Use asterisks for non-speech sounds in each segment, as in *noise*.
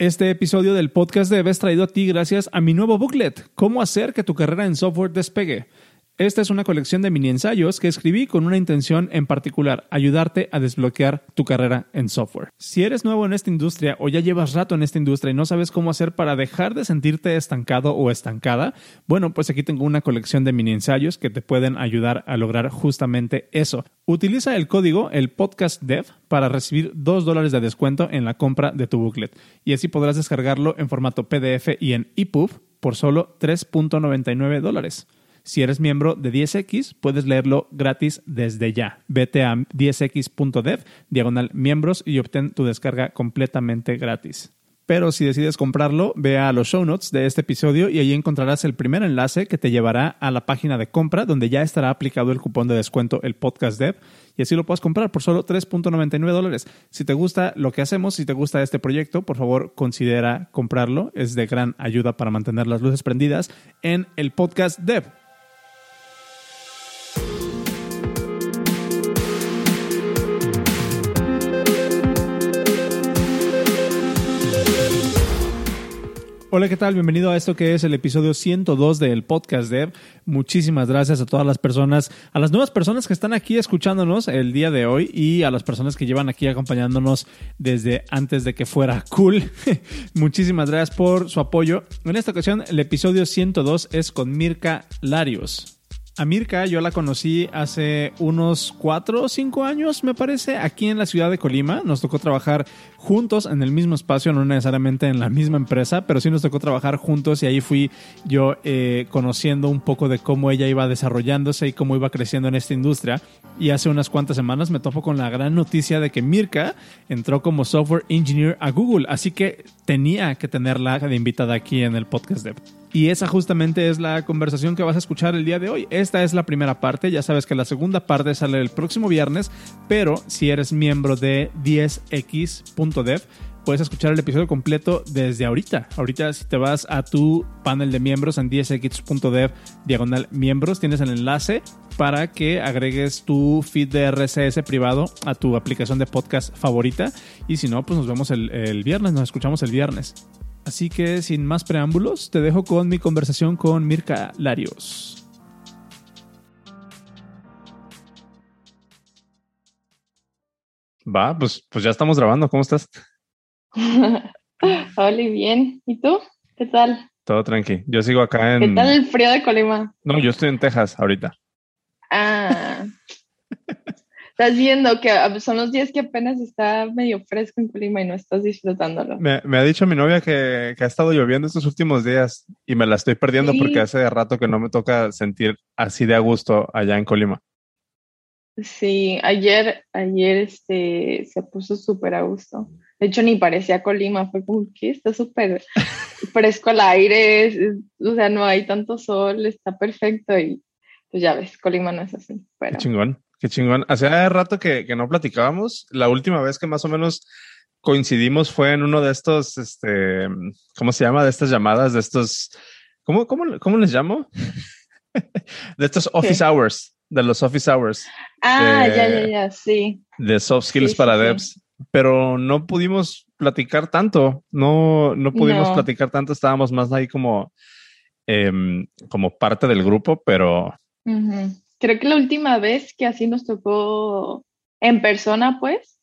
Este episodio del podcast de es traído a ti gracias a mi nuevo booklet, Cómo hacer que tu carrera en software despegue. Esta es una colección de mini ensayos que escribí con una intención en particular, ayudarte a desbloquear tu carrera en software. Si eres nuevo en esta industria o ya llevas rato en esta industria y no sabes cómo hacer para dejar de sentirte estancado o estancada, bueno, pues aquí tengo una colección de mini ensayos que te pueden ayudar a lograr justamente eso. Utiliza el código, el podcast dev, para recibir 2 dólares de descuento en la compra de tu booklet y así podrás descargarlo en formato PDF y en EPUB por solo 3.99 dólares. Si eres miembro de 10X, puedes leerlo gratis desde ya. Vete a 10x.dev, diagonal miembros y obtén tu descarga completamente gratis. Pero si decides comprarlo, ve a los show notes de este episodio y allí encontrarás el primer enlace que te llevará a la página de compra donde ya estará aplicado el cupón de descuento el podcast dev y así lo puedes comprar por solo 3.99 dólares. Si te gusta lo que hacemos, si te gusta este proyecto, por favor considera comprarlo. Es de gran ayuda para mantener las luces prendidas en el podcast dev. Hola, ¿qué tal? Bienvenido a esto que es el episodio 102 del podcast Dev. Muchísimas gracias a todas las personas, a las nuevas personas que están aquí escuchándonos el día de hoy y a las personas que llevan aquí acompañándonos desde antes de que fuera cool. *laughs* Muchísimas gracias por su apoyo. En esta ocasión, el episodio 102 es con Mirka Larios. A Mirka yo la conocí hace unos cuatro o cinco años, me parece, aquí en la ciudad de Colima. Nos tocó trabajar juntos en el mismo espacio, no necesariamente en la misma empresa, pero sí nos tocó trabajar juntos y ahí fui yo eh, conociendo un poco de cómo ella iba desarrollándose y cómo iba creciendo en esta industria. Y hace unas cuantas semanas me topo con la gran noticia de que Mirka entró como software engineer a Google, así que tenía que tenerla de invitada aquí en el podcast de y esa justamente es la conversación que vas a escuchar el día de hoy. Esta es la primera parte, ya sabes que la segunda parte sale el próximo viernes, pero si eres miembro de 10x.dev, puedes escuchar el episodio completo desde ahorita. Ahorita si te vas a tu panel de miembros en 10x.dev diagonal miembros, tienes el enlace para que agregues tu feed de RSS privado a tu aplicación de podcast favorita. Y si no, pues nos vemos el, el viernes, nos escuchamos el viernes. Así que sin más preámbulos, te dejo con mi conversación con Mirka Larios. Va, pues, pues ya estamos grabando. ¿Cómo estás? *laughs* Hola, bien. ¿Y tú? ¿Qué tal? Todo tranqui. Yo sigo acá en. ¿Qué tal el frío de Colima? No, yo estoy en Texas ahorita. Ah. Estás viendo que ah, son los días que apenas está medio fresco en Colima y no estás disfrutándolo. Me, ha dicho mi novia que, ha estado lloviendo estos últimos días y me la estoy perdiendo porque hace rato que no me toca sentir así de a gusto allá en Colima. Sí, ayer, ayer este, se puso súper a gusto. De hecho, ni parecía Colima, fue como que está súper *laughs* fresco el aire, o sea, no hay tanto sol, está perfecto y pues ya ves, Colima no es así. Pero... chingón. Qué chingón. Hacía rato que, que, no platicábamos. La última vez que más o menos coincidimos fue en uno de estos, este, ¿cómo se llama? De estas llamadas, de estos, ¿cómo, cómo, cómo les llamo? *laughs* de estos office hours, de los office hours. Ah, ya, ya, ya, sí. De soft skills para devs. Pero no pudimos platicar tanto. No, no pudimos platicar tanto. Estábamos más ahí como, em, como parte del grupo, pero creo que la última vez que así nos tocó en persona, pues,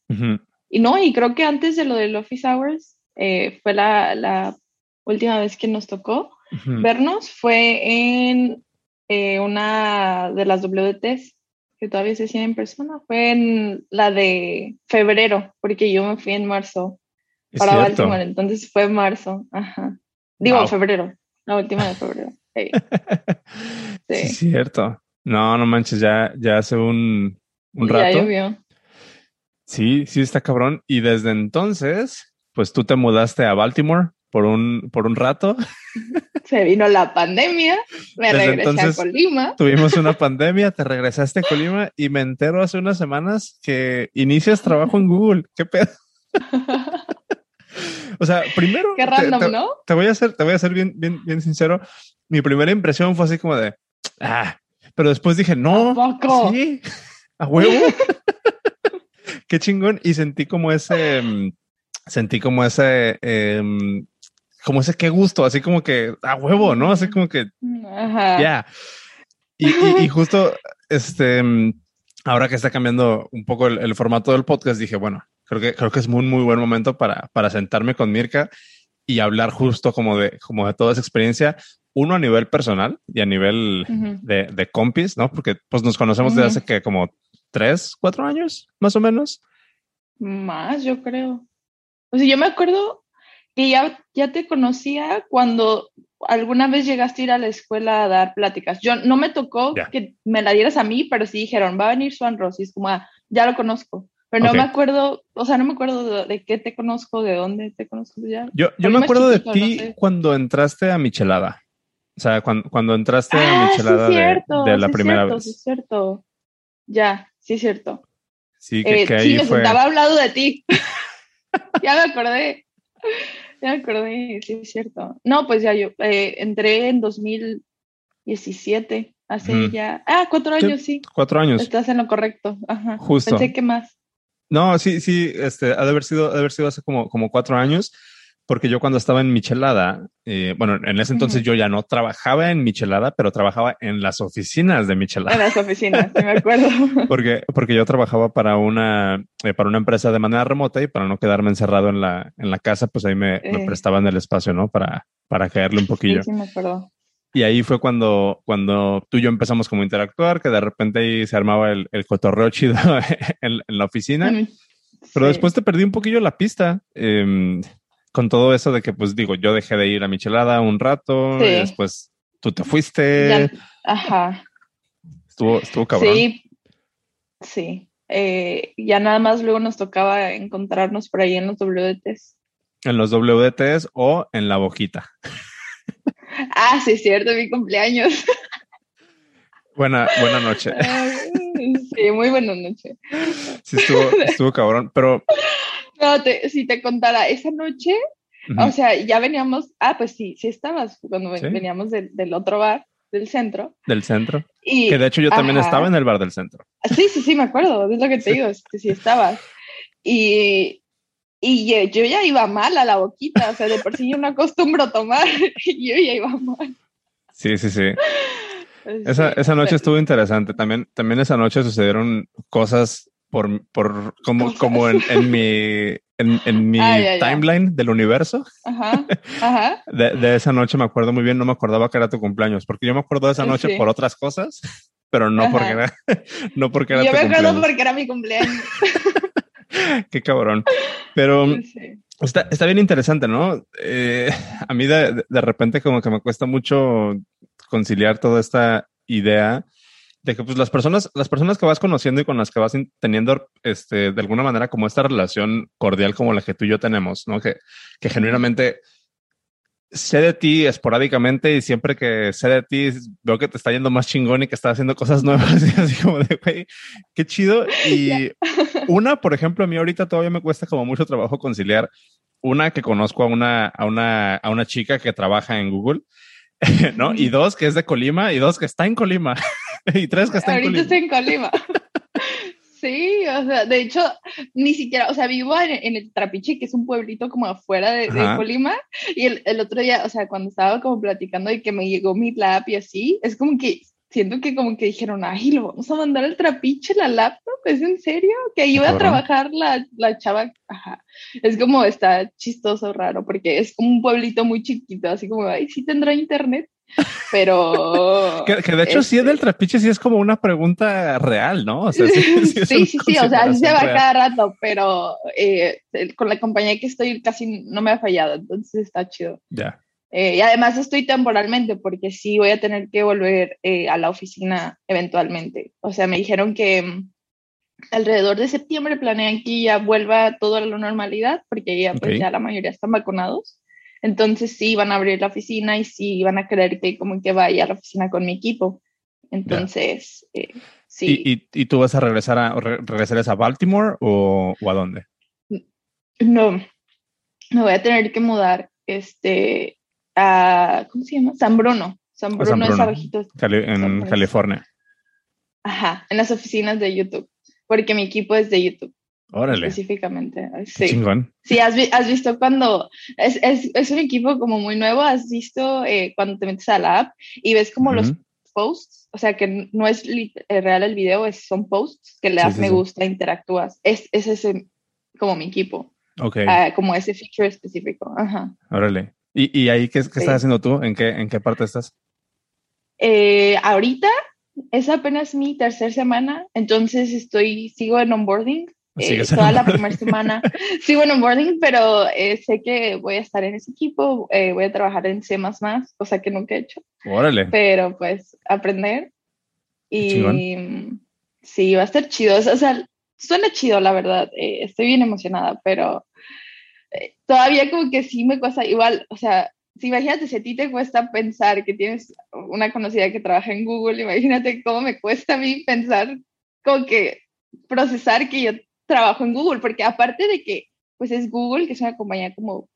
y no, y creo que antes de lo del Office Hours, eh, fue la, última vez que nos tocó vernos, fue en eh, una de las WTs que todavía se hacía en persona, fue en la de febrero, porque yo me fui en marzo para Baltimore, entonces fue marzo, ajá. Digo, febrero, la última de febrero. *laughs* Sí. sí. cierto. No, no manches, ya, ya hace un, un rato. Ya llovió. Sí, sí está cabrón. Y desde entonces, pues tú te mudaste a Baltimore por un, por un rato. *laughs* Se vino la pandemia, me regresé a Colima. Tuvimos una pandemia, te regresaste a Colima y me entero hace unas semanas que inicias trabajo en Google. ¿Qué pedo? *laughs* o sea, primero. Qué random, ¿no? Te voy a hacer, te voy a ser bien, bien, bien sincero. Mi primera impresión fue así como de, ah, pero después dije, no, sí, *laughs* a huevo. *laughs* Qué chingón. Y sentí como ese, mm, sentí como ese, em, como ese qué gusto, así como que a huevo, ¿no? Así como que ya. Y, justo este, ahora que está cambiando un poco el, formato del podcast, dije, bueno, creo que, creo que es muy, muy buen momento para, para sentarme con Mirka y hablar justo como de, como de toda esa experiencia, uno a nivel personal y a nivel de, de, compis, ¿no? Porque pues nos conocemos desde hace que como tres, cuatro años, más o menos. Más, yo creo. O sea, yo me acuerdo que ya, ya te conocía cuando alguna vez llegaste a ir a la escuela a dar pláticas. Yo no me tocó que me la dieras a mí, pero sí dijeron, va a venir Swan Ross. Y es como, ah, ya lo conozco. Pero no me acuerdo, o sea, no me acuerdo de, qué te conozco, de dónde te conozco ya. Yo, yo me acuerdo de ti cuando entraste a Michelada. O sea, cuando, cuando entraste a ah, Michelada de, la primera cierto, vez. Sí, cierto. Ya, sí, es cierto. Sí, que, eh, ahí sí, me fue... sentaba hablando de ti. *laughs* *laughs* ya me acordé. Ya me acordé, sí, es cierto. No, pues ya yo eh, entré en 2017, hace ya. Ah, cuatro años, sí. Cuatro años. Estás en lo correcto. Ajá. Justo. Pensé que más. No, sí, sí, este, ha de haber sido, ha de haber sido hace como, como cuatro años, porque yo cuando estaba en Michelada, eh, bueno, en ese entonces yo ya no trabajaba en Michelada, pero trabajaba en las oficinas de Michelada. En las oficinas, sí me acuerdo. *laughs* porque, porque yo trabajaba para una, eh, para una empresa de manera remota y para no quedarme encerrado en la, en la casa, pues ahí me, me prestaban el espacio, ¿no? Para, para caerle un poquillo. Sí, sí me acuerdo. Y ahí fue cuando, cuando tú y yo empezamos como a interactuar, que de repente ahí se armaba el, el cotorreo chido *laughs* en, la oficina. Pero después te perdí un poquillo la pista em, con todo eso de que, pues digo, yo dejé de ir a Michelada un rato y después tú te fuiste. ajá. Estuvo, estuvo cabrón. Sí, sí. Eh, ya nada más luego nos tocaba encontrarnos por ahí en los WDTs. En los WDTs o en la boquita. Ah, sí, es cierto, mi cumpleaños. Buena, buena noche. Sí, muy buena noche. Sí, estuvo, estuvo cabrón, pero... No, si te contara, esa noche, o sea, ya veníamos, ah, pues sí, sí estabas cuando veníamos del, otro bar, del centro. Del centro. Y, que de hecho yo también estaba en el bar del centro. Sí, sí, sí, me acuerdo, es lo que te digo, que sí estabas. Y, y yo ya iba mal a la boquita, o sea, de por sí yo no acostumbro tomar *laughs* y yo ya iba mal. Sí, sí, sí. Esa, esa noche estuvo interesante. También, también esa noche sucedieron cosas por, por como, como en, en, mi, en, en mi timeline del universo. Ajá, *laughs* ajá. De, de, esa noche me acuerdo muy bien, no me acordaba que era tu cumpleaños, porque yo me acuerdo de esa noche por otras cosas, pero no porque era, *laughs* no porque era yo tu me acuerdo porque era mi cumpleaños. *laughs* Qué cabrón. Pero está, está, bien interesante, ¿no? Eh, a mí de, de, repente como que me cuesta mucho conciliar toda esta idea de que pues las personas, las personas que vas conociendo y con las que vas teniendo este, de alguna manera como esta relación cordial como la que tú y yo tenemos, ¿no? Que, que genuinamente sé de ti esporádicamente y siempre que sé de ti veo que te está yendo más chingón y que estás haciendo cosas *laughs* nuevas y así como de, güey, qué chido. *laughs* Y una, por ejemplo, a mí ahorita todavía me cuesta como mucho trabajo conciliar una que conozco a una, a una, a una chica que trabaja en Google, *laughs* ¿no? Y dos que es de Colima y dos que está en Colima *laughs* y tres que está en Colima. Ahorita estoy en Colima. *laughs* Sí, o sea, de hecho, ni siquiera, o sea, vivo en, el Trapiche, que es un pueblito como afuera de, Colima, y el, el, otro día, o sea, cuando estaba como platicando de que me llegó mi lap y así, es como que siento que como que dijeron, ay, lo vamos a mandar al Trapiche, la laptop, ¿es en serio? Que iba a trabajar la, la chava, ajá, es como, está chistoso, raro, porque es como un pueblito muy chiquito, así como, ay, sí tendrá internet, pero... *laughs* que, de hecho sí es del este trapiche, sí es como una pregunta real, ¿no? sí, *laughs* sí, sí, o sea, se va cada rato, pero eh, con la compañía que estoy casi no me ha fallado, entonces está chido. Ya. Eh, y además estoy temporalmente porque sí voy a tener que volver eh, a la oficina eventualmente. O sea, me dijeron que mm, alrededor de septiembre planean que ya vuelva todo a la normalidad porque ya, pues, ya la mayoría están vacunados. Entonces sí van a abrir la oficina y sí van a querer que como que vaya a la oficina con mi equipo. Entonces, eh, sí. ¿Y, y, tú vas a regresar a, regresar a Baltimore o, o, a dónde? No, me voy a tener que mudar este, a, ¿cómo se llama? San Bruno. San Bruno, es abajito. en California. Ajá, en las oficinas de YouTube, porque mi equipo es de YouTube. Órale. Específicamente. Sí. Chingón. Sí, has, has visto cuando es, es, es, un equipo como muy nuevo, has visto eh, cuando te metes a la app y ves como los posts, o sea que no es eh, real el video, es, son posts que le das me gusta, interactúas. Es, es ese como mi equipo. Ok. Uh, como ese feature específico. Ajá. Órale. ¿Y, y ahí qué, qué estás haciendo tú? ¿En qué, ¿En qué parte estás? Eh, ahorita es apenas mi tercera semana, entonces estoy, sigo en onboarding. *laughs* Eh, toda la primera semana *laughs* *laughs* sigo en onboarding, pero eh, sé que voy a estar en ese equipo, eh, voy a trabajar en C++, cosa que nunca he hecho. Órale. Pero pues aprender. Y sí, va a estar chido. O sea, suena chido, la verdad. Eh, estoy bien emocionada, pero eh, todavía como que sí me cuesta igual, o sea, si imagínate si a ti te cuesta pensar que tienes una conocida que trabaja en Google, imagínate cómo me cuesta a mí pensar, como que procesar que yo trabajo en Google, porque aparte de que pues es Google, que es una compañía como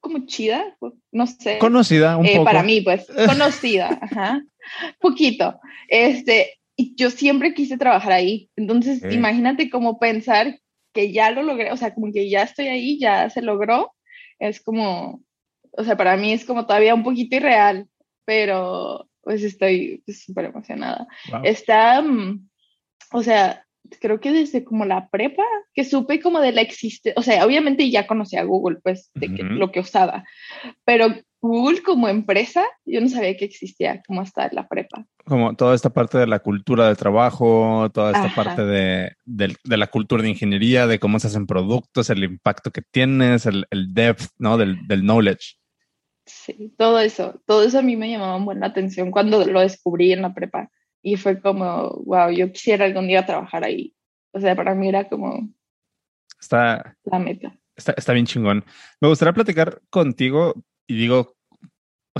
como chida, no sé. Conocida un eh, poco. Para mí, pues, *laughs* conocida, ajá, poquito. Este, yo siempre quise trabajar ahí. Entonces, imagínate cómo pensar que ya lo logré, o sea, como que ya estoy ahí, ya se logró. Es como, o sea, para mí es como todavía un poquito irreal, pero pues estoy súper emocionada. Está, mm, o sea, creo que desde como la prepa, que supe como de la existencia, o sea, obviamente ya conocía a Google, pues, de que, lo que usaba, pero Google como empresa, yo no sabía que existía como hasta la prepa. Como toda esta parte de la cultura de trabajo, toda esta parte de, de, la cultura de ingeniería, de cómo se hacen productos, el impacto que tienes, el, el depth, ¿no? Del, del, knowledge. Sí, todo eso, todo eso a mí me llamaba buena atención cuando lo descubrí en la prepa. Y fue como, wow, yo quisiera algún día trabajar ahí. O sea, para mí era como está, la meta. Está, está bien chingón. Me gustaría platicar contigo y digo,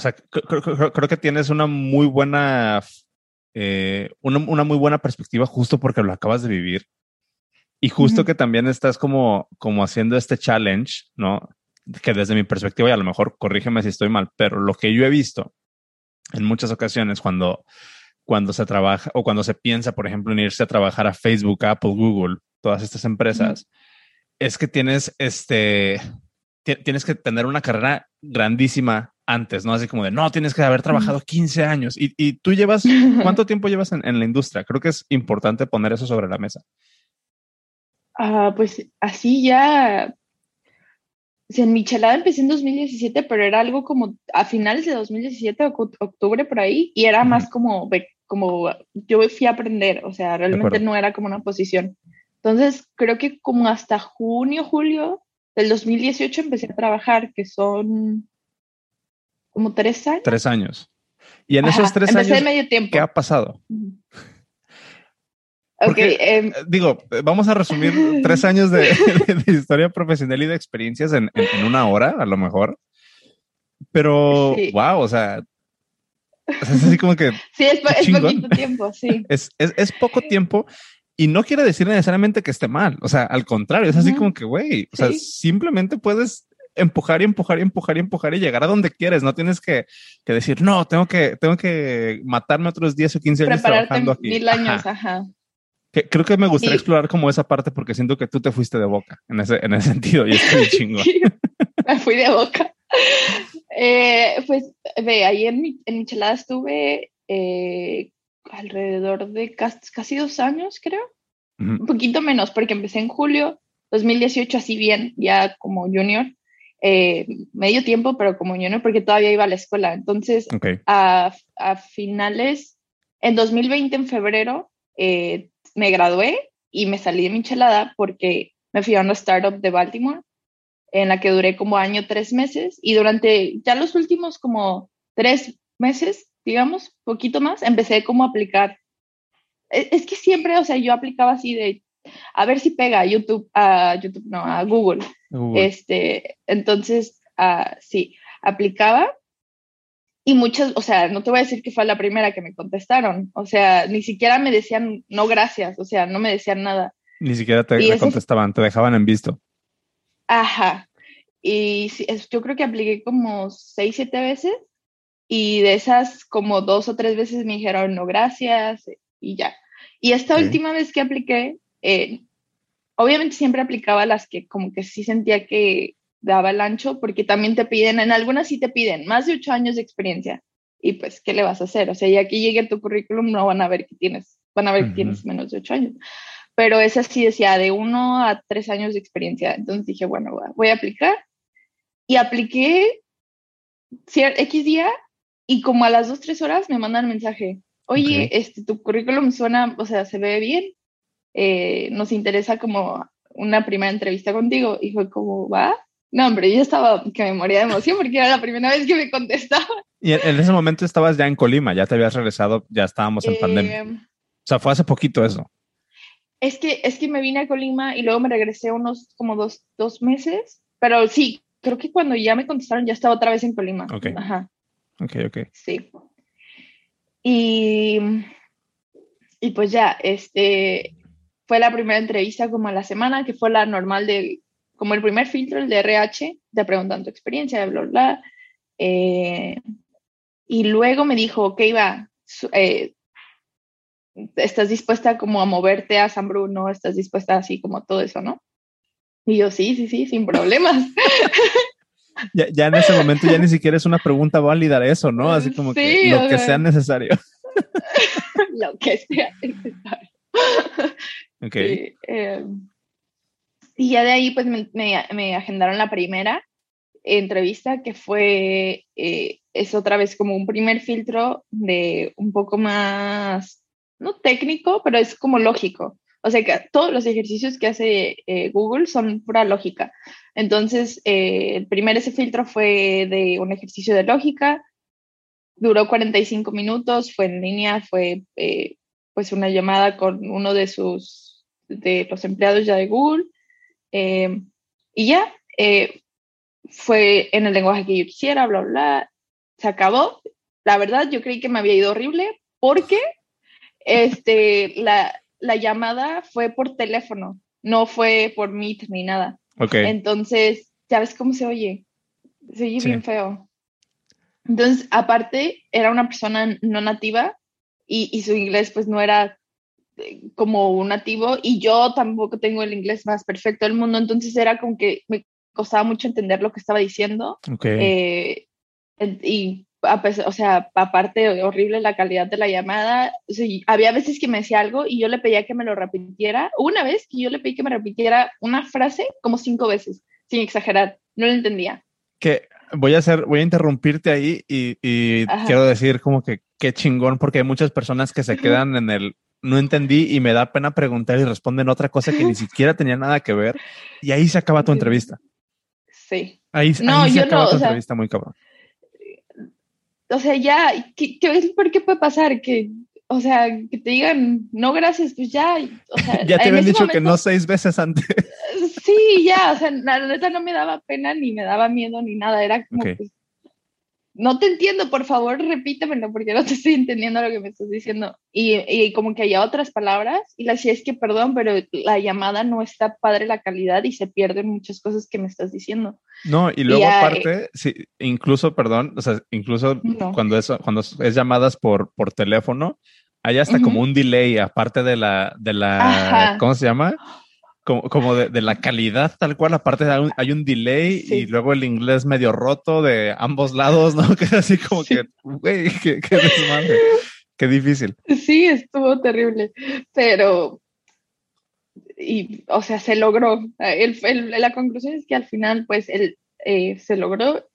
o sea, creo, que tienes una muy buena, eh, una, una, muy buena perspectiva justo porque lo acabas de vivir. Y justo que también estás como, como haciendo este challenge, ¿no? Que desde mi perspectiva, y a lo mejor corrígeme si estoy mal, pero lo que yo he visto en muchas ocasiones cuando, cuando se trabaja o cuando se piensa, por ejemplo, en irse a trabajar a Facebook, Apple, Google, todas estas empresas, es que tienes este, tienes que tener una carrera grandísima antes, ¿no? Así como de, no, tienes que haber trabajado 15 años. Y, y tú llevas, *laughs* ¿cuánto tiempo llevas en, en, la industria? Creo que es importante poner eso sobre la mesa. Ah, pues así ya, o sea, en Michelada empecé en 2017, pero era algo como a finales de 2017, octubre por ahí, y era más como, como yo fui a aprender, o sea, realmente no era como una posición. Entonces, creo que como hasta junio, julio del 2018 empecé a trabajar, que son como tres años. Tres años. Y en esos tres años, medio tiempo. ¿qué ha pasado? Porque, em, digo, vamos a resumir *laughs* tres años de, historia profesional y de experiencias en, en, una hora, a lo mejor. Pero, wow, o sea, es así como que. Sí, es, es poquito tiempo, sí. Es, es, es, poco tiempo y no quiere decir necesariamente que esté mal. O sea, al contrario, es así como que, güey, o sea, simplemente puedes empujar y empujar y empujar y empujar y llegar a donde quieres. No tienes que, que decir, no, tengo que, tengo que matarme otros 10 o 15 años trabajando aquí. Mil años, ajá. Que, creo que me gustaría explorar como esa parte porque siento que tú te fuiste de boca en ese, en ese *laughs* sentido y estoy chingo. *laughs* me fui de boca. Eh, pues ve, ahí en, en Michelada estuve eh, alrededor de casi, dos años, creo. Un poquito menos, porque empecé en julio 2018, así bien, ya como junior. Eh, medio tiempo, pero como junior, porque todavía iba a la escuela. Entonces, a, a, finales, en 2020, en febrero, eh, me gradué y me salí de Michelada porque me fui a una startup de Baltimore en la que duré como año, tres meses y durante ya los últimos como tres meses digamos, poquito más, empecé como a aplicar. E, es, que siempre, o sea, yo aplicaba así de, a ver si pega a YouTube, a YouTube, no, a Google. Este, entonces, uh, sí, aplicaba y muchas, o sea, no te voy a decir que fue la primera que me contestaron, o sea, ni siquiera me decían no gracias, o sea, no me decían nada. Ni siquiera te, contestaban, te dejaban en visto. Ajá. Y yo creo que apliqué como seis, siete veces y de esas como dos o tres veces me dijeron no gracias y ya. Y esta última vez que apliqué, eh, obviamente siempre aplicaba las que como que sí sentía que daba el ancho, porque también te piden, en algunas sí te piden más de ocho años de experiencia. Y pues, ¿qué le vas a hacer? O sea, ya que llegue tu currículum, no van a ver que tienes, van a ver que tienes menos de ocho años. Pero esa sí decía de uno a tres años de experiencia. Entonces dije, bueno, voy a aplicar. Y apliqué X día y como a las dos, tres horas me mandan mensaje. Oye, este, tu currículum suena, o sea, se ve bien. Eh, nos interesa como una primera entrevista contigo. Y fue como, va. No, hombre, yo estaba que me moría de emoción porque era la primera vez que me contestaba. Y en, ese momento estabas ya en Colima, ya te habías regresado, ya estábamos en pandemia. Em, o sea, fue hace poquito eso. Es que, es que me vine a Colima y luego me regresé unos como dos, dos meses, pero sí, creo que cuando ya me contestaron ya estaba otra vez en Colima. Ok. Ajá. Ok, ok. Sí. Y, y pues ya, este, fue la primera entrevista como a la semana, que fue la normal de, como el primer filtro, el de RH, te preguntan tu experiencia, bla, bla, bla. Eh, y luego me dijo, ok, va, eh, ¿estás dispuesta como a moverte a San Bruno? ¿Estás dispuesta así como todo eso, no? Y yo, sí, sí, sí, sin problemas. *laughs* ya, ya, en ese momento ya ni siquiera es una pregunta válida eso, ¿no? Así como que *laughs* lo que sea necesario. lo que sea necesario. Ok. Y, eh, y ya de ahí pues me, me, agendaron la primera entrevista que fue, eh, es otra vez como un primer filtro de un poco más, no técnico, pero es como lógico. O sea que todos los ejercicios que hace eh, Google son pura lógica. Entonces, eh, el primer ese filtro fue de un ejercicio de lógica, duró 45 minutos, fue en línea, fue eh, pues una llamada con uno de sus, de los empleados ya de Google. y ya, fue en el lenguaje que yo quisiera, bla, bla, se acabó. La verdad, yo creí que me había ido horrible porque este, la, la llamada fue por teléfono, no fue por Meet ni nada. Okay. Entonces, ya ves cómo se oye. Se oye bien feo. Entonces, aparte, era una persona no nativa y, su inglés pues no era eh, como un nativo y yo tampoco tengo el inglés más perfecto del mundo, entonces era como que me costaba mucho entender lo que estaba diciendo. Okay. Eh, y o sea, aparte horrible la calidad de la llamada, había veces que me decía algo y yo le pedía que me lo repitiera. Una vez que yo le pedí que me repitiera una frase como cinco veces, sin exagerar, no lo entendía. Que voy a hacer, voy a interrumpirte ahí y, quiero decir como que qué chingón, porque hay muchas personas que se quedan en el no entendí y me da pena preguntar y responden otra cosa que ni *laughs* siquiera tenía nada que ver y ahí se acaba tu entrevista. Sí. Ahí, no, se acaba tu entrevista muy cabrón o sea, ya, ¿qué, qué, ¿por qué puede pasar? Que, o sea, que te digan, no, gracias, pues ya. O sea, *laughs* ya te habían dicho que no seis veces antes. *laughs* Sí, ya, o sea, la neta no me daba pena, ni me daba miedo, ni nada. Era como, pues, no te entiendo, por favor, repítemelo porque no te estoy entendiendo lo que me estás diciendo. Y, y como que haya otras palabras y la sí es que perdón, pero la llamada no está padre la calidad y se pierden muchas cosas que me estás diciendo. No, y luego aparte, sí, incluso, perdón, o sea, incluso cuando, es, cuando es llamadas por, por teléfono, hay hasta como un delay aparte de la, de la, ¿cómo se llama? Como, de, la calidad tal cual, aparte hay un, delay y luego el inglés medio roto de ambos lados, ¿no? *laughs* Que es así como que, güey, qué, qué qué difícil. Sí, estuvo terrible, pero, y, o sea, se logró. El, la conclusión es que al final, pues, él eh, se logró.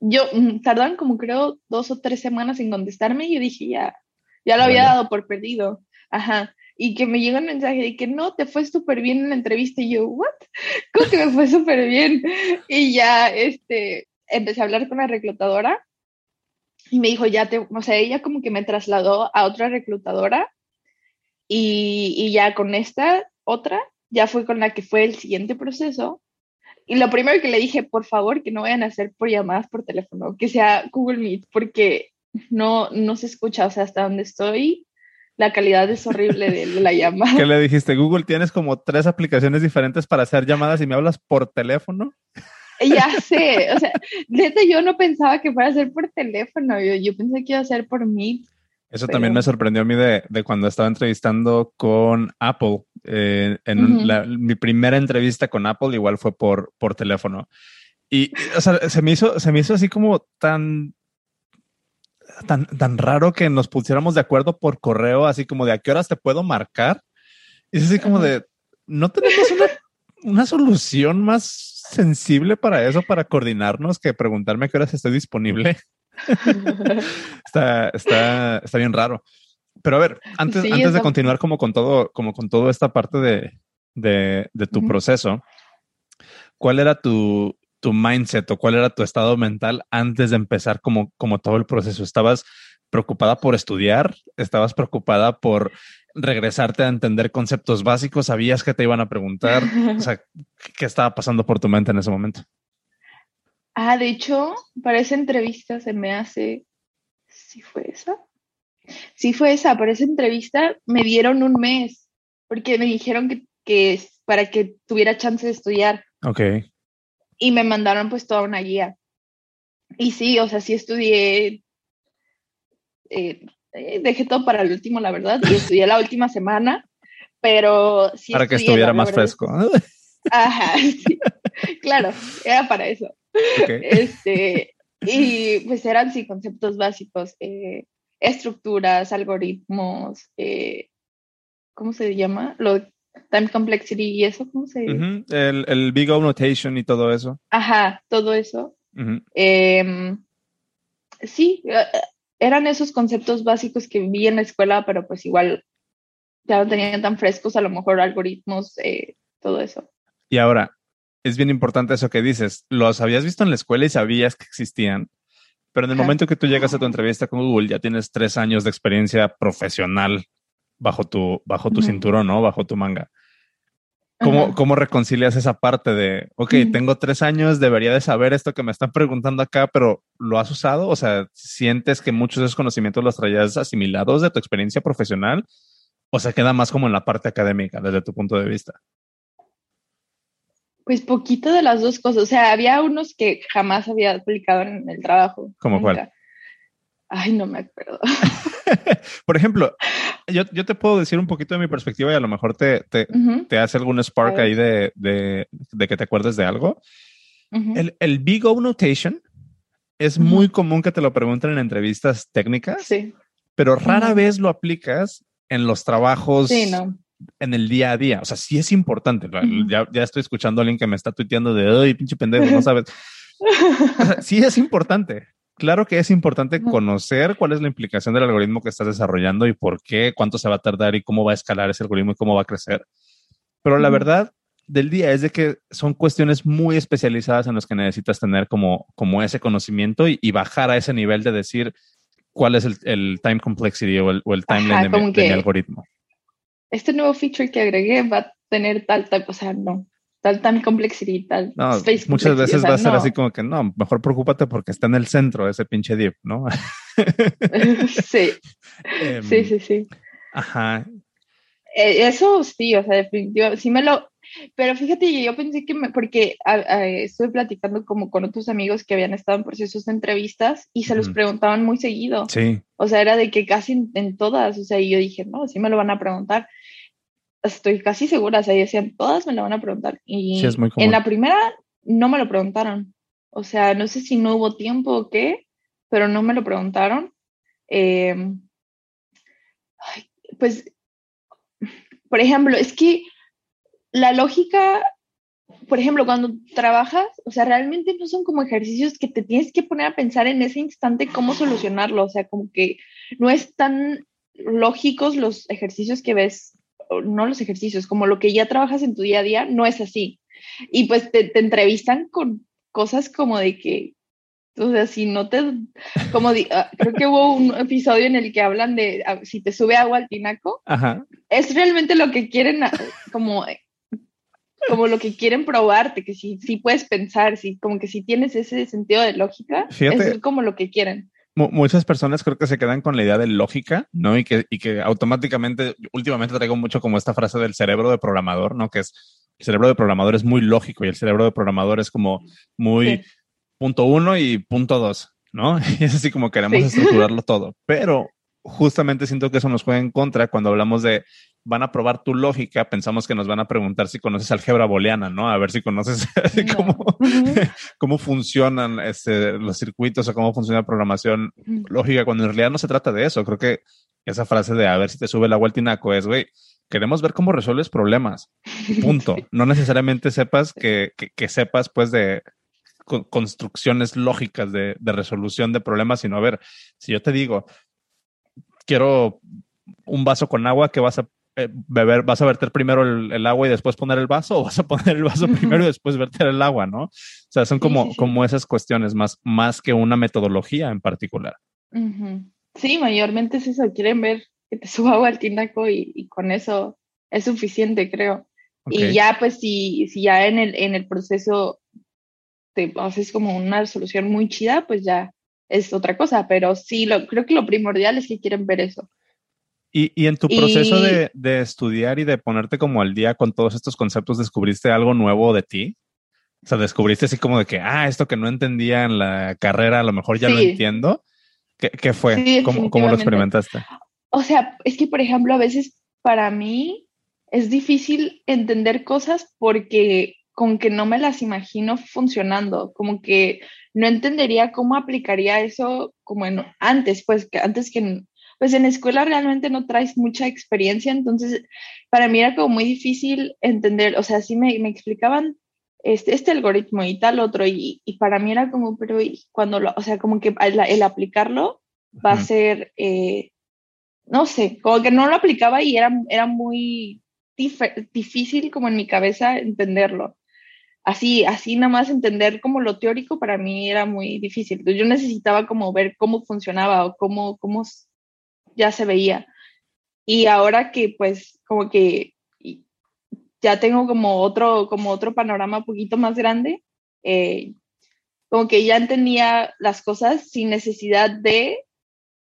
Yo, mm, tardan como creo dos o tres semanas en contestarme y yo dije, ya, ya lo había dado por perdido. Ajá y que me llega un mensaje de que no, te fue súper bien en la entrevista y yo, ¿what? ¿Cómo que me fue súper bien? *laughs* Y ya, este, empecé a hablar con la reclutadora y me dijo, ya te, o sea, ella como que me trasladó a otra reclutadora y, y ya con esta otra, ya fue con la que fue el siguiente proceso. Y lo primero que le dije, por favor, que no vayan a hacer por llamadas por teléfono, que sea Google Meet, porque no, no se escucha, o sea, hasta donde estoy, la calidad es horrible de la llamada. *laughs* ¿Qué le dijiste? Google, tienes como tres aplicaciones diferentes para hacer llamadas y me hablas por teléfono. Ya sé, o sea, neta yo no pensaba que fuera a ser por teléfono, yo, yo pensé que iba a ser por Meet. Eso también me sorprendió a mí de, de, cuando estaba entrevistando con Apple. Eh, en mi primera entrevista con Apple igual fue por, por teléfono. Y, o sea, se me hizo, se me hizo así como tan, tan, tan raro que nos pusiéramos de acuerdo por correo, así como de a qué horas te puedo marcar. Y es así como de, no tenemos una, una solución más sensible para eso, para coordinarnos, que preguntarme a qué horas estoy disponible. *laughs* está, está, está bien raro. Pero a ver, antes, antes de continuar como con todo, como con toda esta parte de, de, de tu proceso, ¿cuál era tu, tu mindset o cuál era tu estado mental antes de empezar como, como todo el proceso? ¿Estabas preocupada por estudiar? ¿Estabas preocupada por regresarte a entender conceptos básicos? ¿Sabías que te iban a preguntar? O sea, ¿qué estaba pasando por tu mente en ese momento? Ah, de hecho, para esa entrevista se me hace, ¿sí fue esa? Sí fue esa, para esa entrevista me dieron un mes, porque me dijeron que, que para que tuviera chance de estudiar. Ok. Y me mandaron pues toda una guía. Y sí, o sea, sí estudié, eh, eh, dejé todo para el último, la verdad, y estudié la última semana, pero sí. Para que estuviera más fresco. Ajá, *laughs* sí. claro, era para eso. Este, y pues eran sí conceptos básicos, eh, estructuras, algoritmos, eh, ¿cómo se llama? Lo time complexity y eso, ¿cómo se llama? el, el, big O notation y todo eso. Ajá, todo eso. Em, sí, eh, eran esos conceptos básicos que vi en la escuela, pero pues igual ya no tenían tan frescos, a lo mejor algoritmos, todo eso. Y ahora, es bien importante eso que dices. Los habías visto en la escuela y sabías que existían, pero en el momento que tú llegas a tu entrevista con Google ya tienes tres años de experiencia profesional bajo tu, bajo tu cinturón, ¿no? Bajo tu manga. ¿Cómo, ¿Cómo, reconcilias esa parte de, ok, tengo tres años, debería de saber esto que me están preguntando acá, pero ¿lo has usado? O sea, ¿sientes que muchos de esos conocimientos los traías asimilados de tu experiencia profesional? ¿O se queda más como en la parte académica desde tu punto de vista? Pues poquito de las dos cosas. O sea, había unos que jamás había aplicado en el trabajo. ¿Cómo cuál? Ay, no me acuerdo. *laughs* *laughs* Por ejemplo, yo, yo, te puedo decir un poquito de mi perspectiva y a lo mejor te, te, te hace algún spark ahí de, de, de, que te acuerdes de algo. el, el, Big O Notation es muy común que te lo pregunten en entrevistas técnicas, sí. pero rara vez lo aplicas en los trabajos sí, no en el día a día. O sea, sí es importante. ya, ya, estoy escuchando a alguien que me está tuiteando de, ay, pinche pendejo, no sabes. *laughs* sí es importante. Claro que es importante conocer cuál es la implicación del algoritmo que estás desarrollando y por qué, cuánto se va a tardar y cómo va a escalar ese algoritmo y cómo va a crecer. Pero la verdad del día es de que son cuestiones muy especializadas en las que necesitas tener como, como ese conocimiento y, bajar a ese nivel de decir cuál es el, time complexity o el, o el timeline de, mi algoritmo. este nuevo feature que agregué va a tener tal, tal, o sea, no, tal, tan complexity, tal. No, muchas veces va a ser así como que no, mejor preocúpate porque está en el centro de ese pinche div, ¿no? *laughs* sí. Em, sí, sí, sí. Ajá. Eh, eso sí, o sea, definitivamente, sí me lo, pero fíjate, yo pensé que, me, porque estuve platicando como con otros amigos que habían estado en procesos de entrevistas y se los preguntaban muy seguido. Sí. O sea, era de que casi en, todas, o sea, y yo dije, no, sí me lo van a preguntar. Estoy casi segura, o sea, decían, todas me lo van a preguntar. Y en la primera no me lo preguntaron. O sea, no sé si no hubo tiempo o qué, pero no me lo preguntaron. Em, pues, por ejemplo, es que la lógica, por ejemplo, cuando trabajas, o sea, realmente no son como ejercicios que te tienes que poner a pensar en ese instante cómo solucionarlo, o sea, como que no es tan lógicos los ejercicios que ves, no los ejercicios, como lo que ya trabajas en tu día a día, no es así. Y pues te, entrevistan con cosas como de que, o sea, si no te, como ah, creo que hubo un episodio en el que hablan de ah, si te sube agua al tinaco, es realmente lo que quieren, ah, como como lo que quieren probarte, que si, si puedes pensar, si, como que si tienes ese sentido de lógica, es como lo que quieren. Muchas personas creo que se quedan con la idea de lógica, ¿no? Y que, y que automáticamente, últimamente traigo mucho como esta frase del cerebro de programador, ¿no? Que es, el cerebro de programador es muy lógico y el cerebro de programador es como muy punto uno y punto dos, ¿no? *laughs* Y es así como queremos estructurarlo todo. Pero justamente siento que eso nos juega en contra cuando hablamos de van a probar tu lógica, pensamos que nos van a preguntar si conoces álgebra booleana, ¿no? A ver si conoces *laughs* cómo, *laughs* cómo funcionan este, los circuitos o cómo funciona la programación lógica, cuando en realidad no se trata de eso. Creo que esa frase de a ver si te sube la vuelta y es, güey, queremos ver cómo resuelves problemas. *laughs* Punto. No necesariamente sepas que, que, sepas, pues, de construcciones lógicas de, de resolución de problemas, sino a ver, si yo te digo, quiero un vaso con agua que vas a eh, beber, vas a verter primero el, agua y después poner el vaso, o vas a poner el vaso primero y después verter el agua, ¿no? O sea, son como, como esas cuestiones más, más que una metodología en particular. Sí, mayormente es eso, quieren ver que te *laughs* suba agua al tinaco y, con eso es suficiente, creo. Y ya, pues, si, si ya en el, en el proceso te haces como una resolución muy chida, pues ya es otra cosa, pero sí, lo, creo que lo primordial es que quieren ver eso. Y, en tu proceso de, estudiar y de ponerte como al día con todos estos conceptos, ¿descubriste algo nuevo de ti? O sea, descubriste así como de que, ah, esto que no entendía en la carrera, a lo mejor ya lo entiendo. ¿Qué, fue? ¿Cómo, ¿Cómo, lo experimentaste? O sea, es que, por ejemplo, a veces para mí es difícil entender cosas porque con que no me las imagino funcionando, como que no entendería cómo aplicaría eso como en antes, pues que antes que pues en escuela realmente no traes mucha experiencia, entonces para mí era como muy difícil entender, o sea, sí me, me explicaban este, este algoritmo y tal otro, y, y para mí era como, pero cuando lo, o sea, como que el, aplicarlo va a ser, eh, no sé, como que no lo aplicaba y era, era muy difícil como en mi cabeza entenderlo. Así, así nada más entender como lo teórico para mí era muy difícil. Entonces yo necesitaba como ver cómo funcionaba o cómo, cómo ya se veía. Y ahora que pues como que ya tengo como otro, como otro panorama un poquito más grande, eh, como que ya entendía las cosas sin necesidad de,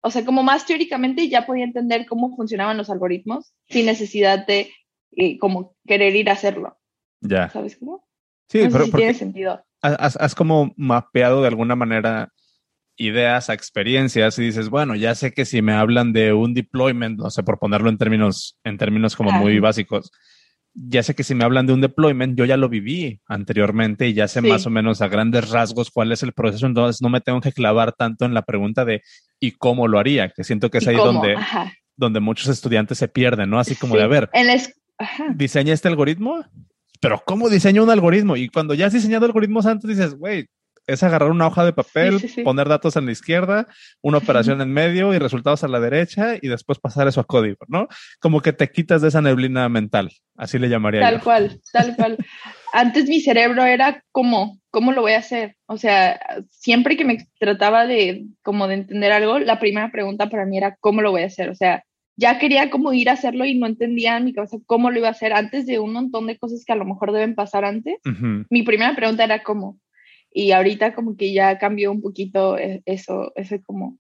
o sea, como más teóricamente ya podía entender cómo funcionaban los algoritmos sin necesidad de eh, como querer ir a hacerlo. Ya. ¿Sabes cómo? Sí, pero tiene sentido. Has, has, como mapeado de alguna manera ideas a experiencias y dices, bueno, ya sé que si me hablan de un deployment, no sé, por ponerlo en términos, en términos como muy básicos, ya sé que si me hablan de un deployment, yo ya lo viví anteriormente y ya sé más o menos a grandes rasgos cuál es el proceso, entonces no me tengo que clavar tanto en la pregunta de ¿y cómo lo haría? Que siento que es ahí donde, donde muchos estudiantes se pierden, ¿no? Así como de, a ver, diseña este algoritmo, pero ¿cómo diseño un algoritmo? Y cuando ya has diseñado algoritmos antes, dices, güey, es agarrar una hoja de papel, poner datos en la izquierda, una operación en medio y resultados a la derecha y después pasar eso a código, ¿no? Como que te quitas de esa neblina mental, así le llamaría. Tal cual, *laughs* tal cual. Antes mi cerebro era como, ¿cómo lo voy a hacer? O sea, siempre que me trataba de como de entender algo, la primera pregunta para mí era, ¿cómo lo voy a hacer? O sea, ya quería como ir a hacerlo y no entendía en mi cabeza cómo lo iba a hacer antes de un montón de cosas que a lo mejor deben pasar antes. Mi primera pregunta era cómo. Y ahorita como que ya cambió un poquito e, eso, ese como,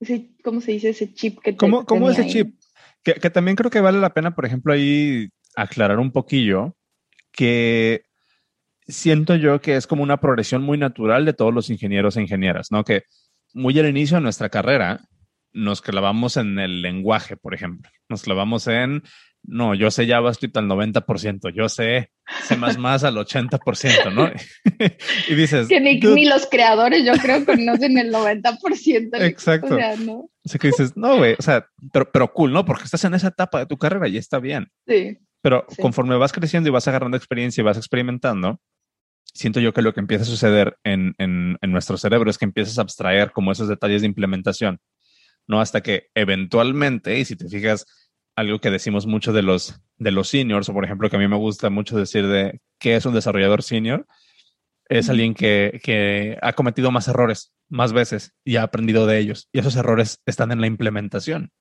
ese, ¿cómo se dice? Ese chip que ¿Cómo, ¿cómo ese chip? Que, que, también creo que vale la pena, por ejemplo, ahí aclarar un poquillo que siento yo que es como una progresión muy natural de todos los ingenieros e ingenieras, ¿no? Que muy al inicio de nuestra carrera nos clavamos en el lenguaje, por ejemplo. Nos clavamos en no, yo sé JavaScript al 90%, yo sé C++ *laughs* al 80%, ¿no? *laughs* y dices... Que ni, los creadores yo creo conocen el 90%. Exacto. O sea, ¿no? Así que dices, no, güey, o sea, pero, pero cool, ¿no? Porque estás en esa etapa de tu carrera y está bien. Sí. Pero conforme vas creciendo y vas agarrando experiencia y vas experimentando, siento yo que lo que empieza a suceder en, en, en nuestro cerebro es que empiezas a abstraer como esos detalles de implementación, ¿no? Hasta que eventualmente, y si te fijas, algo que decimos mucho de los, de los seniors, o por ejemplo, que a mí me gusta mucho decir de qué es un desarrollador senior, es alguien que, que, ha cometido más errores, más veces, y ha aprendido de ellos. Y esos errores están en la implementación,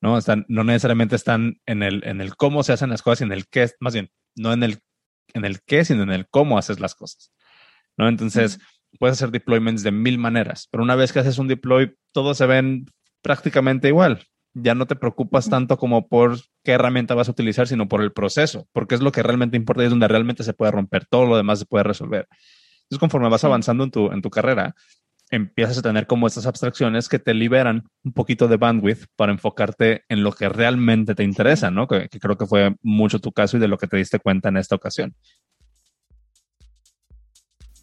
¿no? Están, no necesariamente están en el, en el cómo se hacen las cosas, y en el qué, más bien, no en el, en el qué, sino en el cómo haces las cosas, ¿no? Entonces, puedes hacer deployments de mil maneras, pero una vez que haces un deploy, todos se ven prácticamente igual ya no te preocupas tanto como por qué herramienta vas a utilizar, sino por el proceso, porque es lo que realmente importa y es donde realmente se puede romper. Todo lo demás se puede resolver. Entonces, conforme vas avanzando en tu, en tu carrera, empiezas a tener como estas abstracciones que te liberan un poquito de bandwidth para enfocarte en lo que realmente te interesa, ¿no? Que, que creo que fue mucho tu caso y de lo que te diste cuenta en esta ocasión.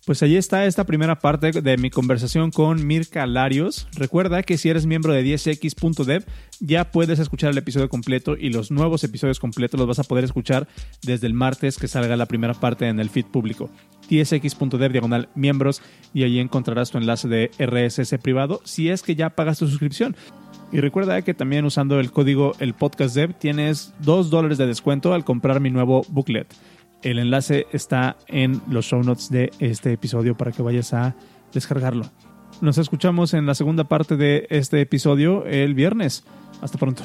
Pues ahí está esta primera parte de mi conversación con Mirka Larios. Recuerda que si eres miembro de 10x.dev ya puedes escuchar el episodio completo y los nuevos episodios completos los vas a poder escuchar desde el martes que salga la primera parte en el feed público. 10x.dev diagonal miembros y ahí encontrarás tu enlace de RSS privado si es que ya pagas tu suscripción. Y recuerda que también usando el código el podcast tienes 2 dólares de descuento al comprar mi nuevo booklet. El enlace está en los show notes de este episodio para que vayas a descargarlo. Nos escuchamos en la segunda parte de este episodio el viernes. Hasta pronto.